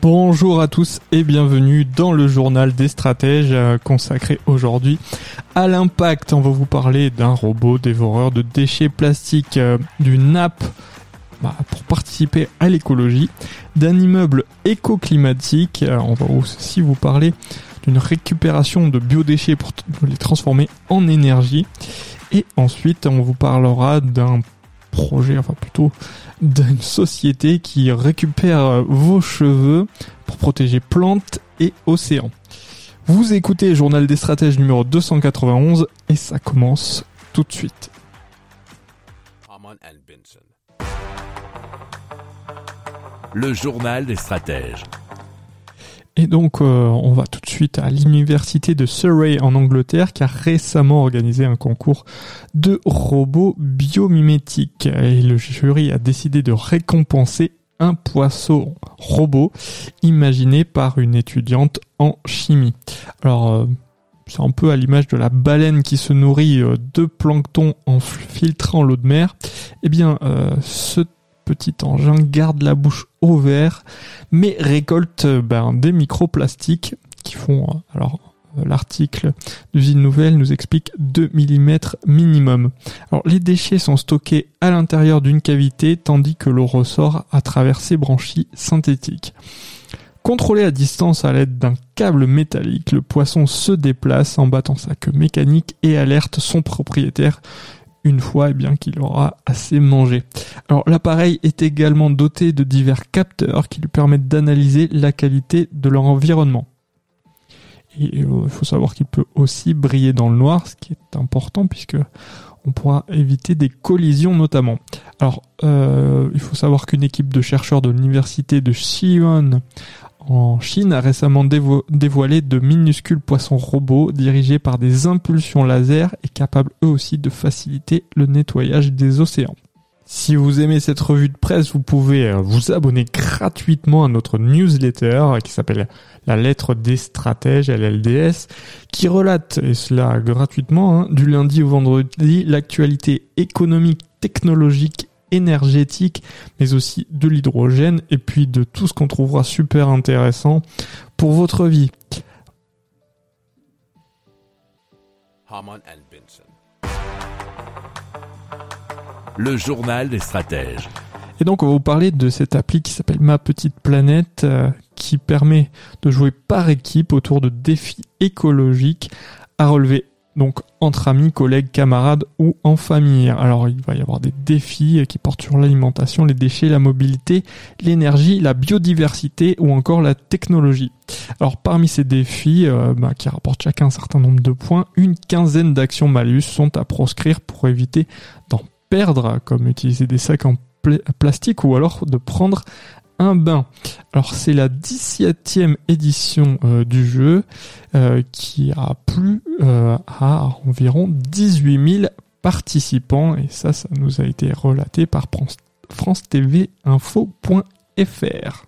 Bonjour à tous et bienvenue dans le journal des stratèges euh, consacré aujourd'hui à l'impact. On va vous parler d'un robot dévoreur de déchets plastiques, euh, d'une app bah, pour participer à l'écologie, d'un immeuble éco-climatique. Euh, on va aussi vous parler d'une récupération de biodéchets pour les transformer en énergie. Et ensuite, on vous parlera d'un projet, enfin plutôt d'une société qui récupère vos cheveux pour protéger plantes et océans. Vous écoutez Journal des stratèges numéro 291 et ça commence tout de suite. Le journal des stratèges. Et donc, euh, on va tout de suite à l'université de Surrey en Angleterre qui a récemment organisé un concours de robots biomimétiques. Et le jury a décidé de récompenser un poisson robot imaginé par une étudiante en chimie. Alors, euh, c'est un peu à l'image de la baleine qui se nourrit euh, de plancton en filtrant l'eau de mer. Eh bien, euh, ce petit engin garde la bouche ouverte, mais récolte euh, ben, des microplastiques qui font, euh, alors euh, l'article d'usine nouvelle nous explique 2 mm minimum. Alors les déchets sont stockés à l'intérieur d'une cavité tandis que l'eau ressort à travers ces branchies synthétiques. Contrôlé à distance à l'aide d'un câble métallique, le poisson se déplace en battant sa queue mécanique et alerte son propriétaire une fois eh bien qu'il aura assez mangé. Alors l'appareil est également doté de divers capteurs qui lui permettent d'analyser la qualité de leur environnement. Euh, il faut savoir qu'il peut aussi briller dans le noir, ce qui est important puisque on pourra éviter des collisions notamment. Alors, euh, il faut savoir qu'une équipe de chercheurs de l'université de Xi'an en Chine a récemment dévo- dévoilé de minuscules poissons robots dirigés par des impulsions laser et capables eux aussi de faciliter le nettoyage des océans. Si vous aimez cette revue de presse, vous pouvez euh, vous abonner gratuitement à notre newsletter qui s'appelle La lettre des stratèges, LLDS, qui relate, et cela gratuitement, hein, du lundi au vendredi, l'actualité économique, technologique, énergétique, mais aussi de l'hydrogène, et puis de tout ce qu'on trouvera super intéressant pour votre vie. Le journal des stratèges. Et donc on va vous parler de cette appli qui s'appelle Ma Petite Planète euh, qui permet de jouer par équipe autour de défis écologiques à relever donc entre amis, collègues, camarades ou en famille. Alors il va y avoir des défis qui portent sur l'alimentation, les déchets, la mobilité, l'énergie, la biodiversité ou encore la technologie. Alors parmi ces défis euh, bah, qui rapportent chacun un certain nombre de points, une quinzaine d'actions malus sont à proscrire pour éviter d'en perdre, comme utiliser des sacs en pla- plastique ou alors de prendre un bain. Alors c'est la 17e édition euh, du jeu euh, qui a plu euh, à environ 18 000 participants et ça, ça nous a été relaté par France, TV Info.fr.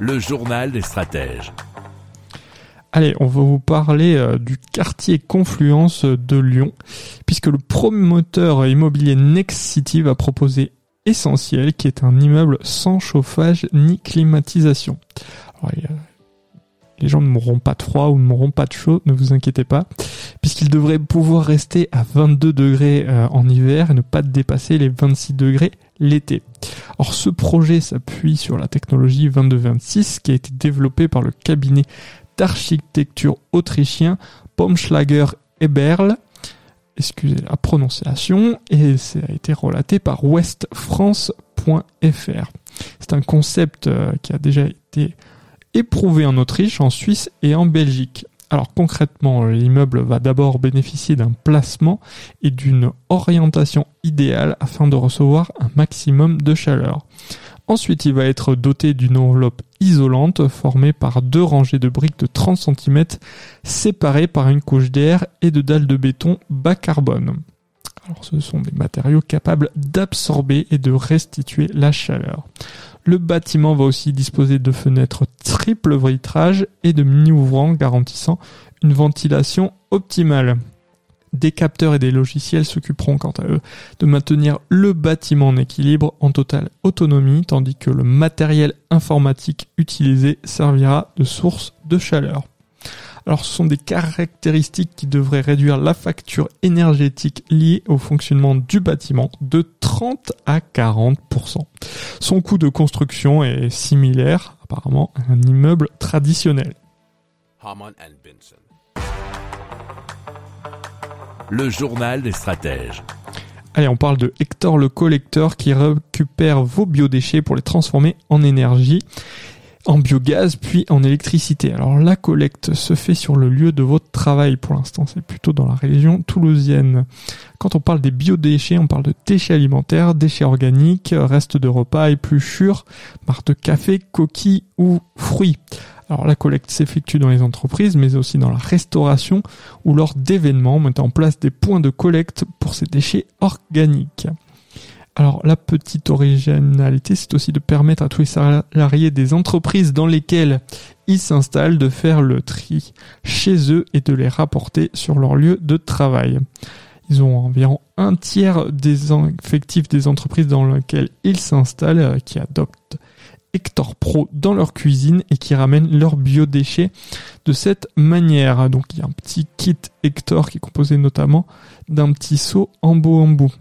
Le journal des stratèges. Allez, on va vous parler euh, du quartier Confluence de Lyon, puisque le promoteur immobilier Next City va proposer Essentiel, qui est un immeuble sans chauffage ni climatisation. Les gens ne mourront pas de froid ou ne mourront pas de chaud, ne vous inquiétez pas, puisqu'ils devraient pouvoir rester à 22 degrés euh, en hiver et ne pas dépasser les 26 degrés l'été. Ce projet s'appuie sur la technologie 2226 qui a été développée par le cabinet d'architecture autrichien Baumschlager Eberl. Excusez la prononciation, et ça a été relaté par westfrance.fr. C'est un concept euh, qui a déjà été éprouvé en Autriche, en Suisse et en Belgique. Alors concrètement, l'immeuble va d'abord bénéficier d'un placement et d'une orientation idéale afin de recevoir un maximum de chaleur. Ensuite, il va être doté d'une enveloppe isolante formée par deux rangées de briques de 30 cm séparées par une couche d'air et de dalles de béton bas carbone. Alors, ce sont des matériaux capables d'absorber et de restituer la chaleur. Le bâtiment va aussi disposer de fenêtres triple vitrage et de mini-ouvrants garantissant une ventilation optimale. Des capteurs et des logiciels s'occuperont quant à eux de maintenir le bâtiment en équilibre en totale autonomie tandis que le matériel informatique utilisé servira de source de chaleur. Alors ce sont des caractéristiques qui devraient réduire la facture énergétique liée au fonctionnement du bâtiment de 30 à 40%. Son coût de construction est similaire apparemment à un immeuble traditionnel. Le journal des stratèges. Allez, on parle de Hector le collecteur qui récupère vos biodéchets pour les transformer en énergie en biogaz puis en électricité. Alors la collecte se fait sur le lieu de votre travail pour l'instant, c'est plutôt dans la région toulousienne. Quand on parle des biodéchets, on parle de déchets alimentaires, déchets organiques, restes de repas, épluchures, barres de café, coquilles ou fruits. Alors la collecte s'effectue dans les entreprises, mais aussi dans la restauration ou lors d'événements, mettant en place des points de collecte pour ces déchets organiques. Alors la petite originalité, c'est aussi de permettre à tous les salariés des entreprises dans lesquelles ils s'installent de faire le tri chez eux et de les rapporter sur leur lieu de travail. Ils ont environ un tiers des effectifs des entreprises dans lesquelles ils s'installent euh, qui adoptent Hector Pro dans leur cuisine et qui ramènent leurs biodéchets de cette manière. Donc il y a un petit kit Hector qui est composé notamment d'un petit seau en beau en bout.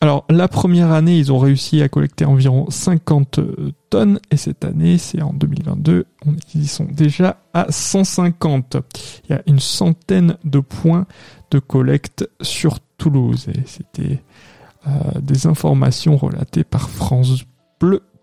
Alors la première année, ils ont réussi à collecter environ 50 euh, tonnes et cette année, c'est en 2022, ils sont déjà à 150. Il y a une centaine de points de collecte sur Toulouse et c'était euh, des informations relatées par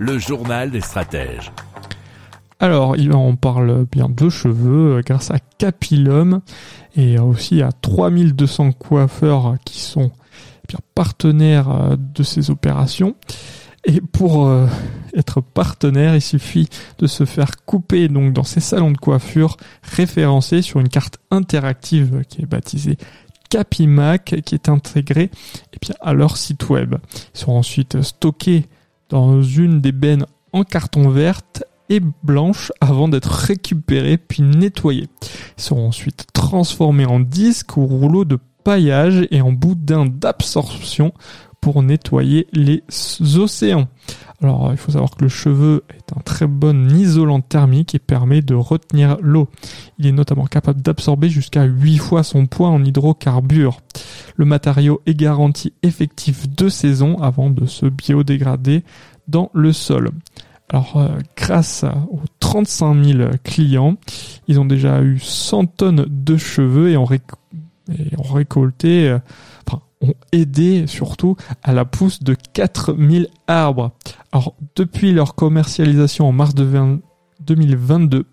Le journal des stratèges. Alors, on parle bien de cheveux euh, grâce à Capilum et aussi à 3200 coiffeurs qui sont partenaires euh, de ces opérations. Et pour euh, être partenaire, il suffit de se faire couper donc dans ces salons de coiffure référencés sur une carte interactive qui est baptisée Capimac qui est intégrée bien, à leur site web. Ils sont ensuite stockés dans une des bennes en carton verte et blanche avant d'être récupérés puis nettoyés. Ils seront ensuite transformés en disques ou rouleaux de paillage et en boudins d'absorption pour nettoyer les océans. Alors, il faut savoir que le cheveu est un très bon isolant thermique et permet de retenir l'eau. Il est notamment capable d'absorber jusqu'à 8 fois son poids en hydrocarbures. Le matériau est garanti effectif de saison avant de se biodégrader dans le sol. Alors, euh, grâce aux 35 000 clients, ils ont déjà eu 100 tonnes de cheveux et ont, récolté, euh, ont aidé surtout à la pousse de 4000 arbres. Alors, depuis leur commercialisation en mars de 2022,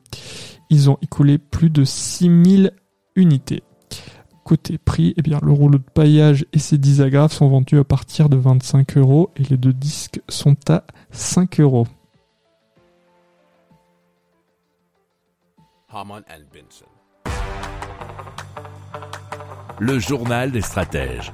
ils ont écoulé plus de 6000 unités. Côté prix, eh bien, le rouleau de paillage et ses 10 agrafes sont vendus à partir de 25 euros et les deux disques sont à 5 euros. Le journal des stratèges.